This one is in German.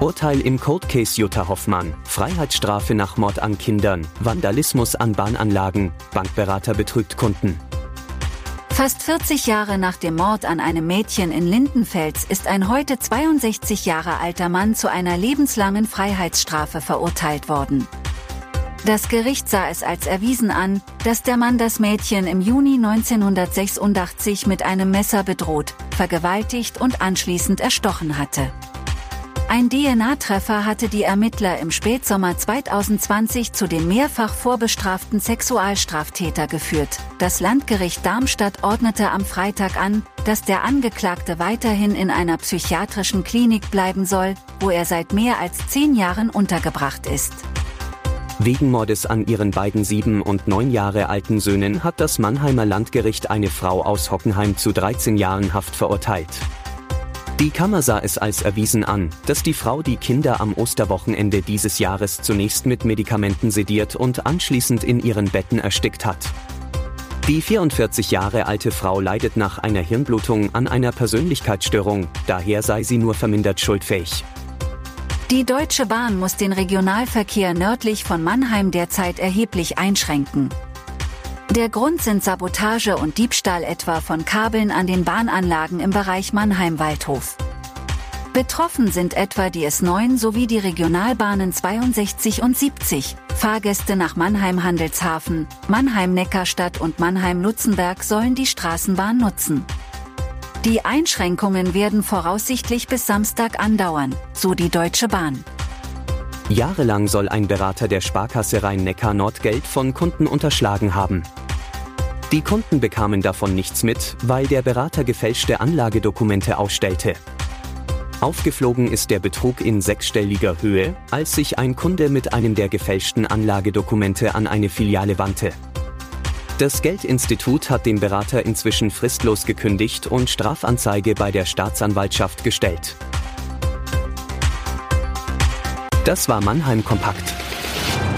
Urteil im Cold Case Jutta Hoffmann. Freiheitsstrafe nach Mord an Kindern, Vandalismus an Bahnanlagen, Bankberater betrügt Kunden. Fast 40 Jahre nach dem Mord an einem Mädchen in Lindenfels ist ein heute 62 Jahre alter Mann zu einer lebenslangen Freiheitsstrafe verurteilt worden. Das Gericht sah es als erwiesen an, dass der Mann das Mädchen im Juni 1986 mit einem Messer bedroht, vergewaltigt und anschließend erstochen hatte. Ein DNA-Treffer hatte die Ermittler im Spätsommer 2020 zu dem mehrfach vorbestraften Sexualstraftäter geführt. Das Landgericht Darmstadt ordnete am Freitag an, dass der Angeklagte weiterhin in einer psychiatrischen Klinik bleiben soll, wo er seit mehr als zehn Jahren untergebracht ist. Wegen Mordes an ihren beiden sieben und neun Jahre alten Söhnen hat das Mannheimer Landgericht eine Frau aus Hockenheim zu 13 Jahren Haft verurteilt. Die Kammer sah es als erwiesen an, dass die Frau die Kinder am Osterwochenende dieses Jahres zunächst mit Medikamenten sediert und anschließend in ihren Betten erstickt hat. Die 44 Jahre alte Frau leidet nach einer Hirnblutung an einer Persönlichkeitsstörung, daher sei sie nur vermindert schuldfähig. Die Deutsche Bahn muss den Regionalverkehr nördlich von Mannheim derzeit erheblich einschränken. Der Grund sind Sabotage und Diebstahl etwa von Kabeln an den Bahnanlagen im Bereich Mannheim-Waldhof. Betroffen sind etwa die S9 sowie die Regionalbahnen 62 und 70. Fahrgäste nach Mannheim-Handelshafen, Mannheim-Neckarstadt und Mannheim-Lutzenberg sollen die Straßenbahn nutzen. Die Einschränkungen werden voraussichtlich bis Samstag andauern, so die Deutsche Bahn. Jahrelang soll ein Berater der Sparkasse Rhein-Neckar Nord Geld von Kunden unterschlagen haben. Die Kunden bekamen davon nichts mit, weil der Berater gefälschte Anlagedokumente ausstellte. Aufgeflogen ist der Betrug in sechsstelliger Höhe, als sich ein Kunde mit einem der gefälschten Anlagedokumente an eine Filiale wandte. Das Geldinstitut hat dem Berater inzwischen fristlos gekündigt und Strafanzeige bei der Staatsanwaltschaft gestellt. Das war Mannheim Kompakt.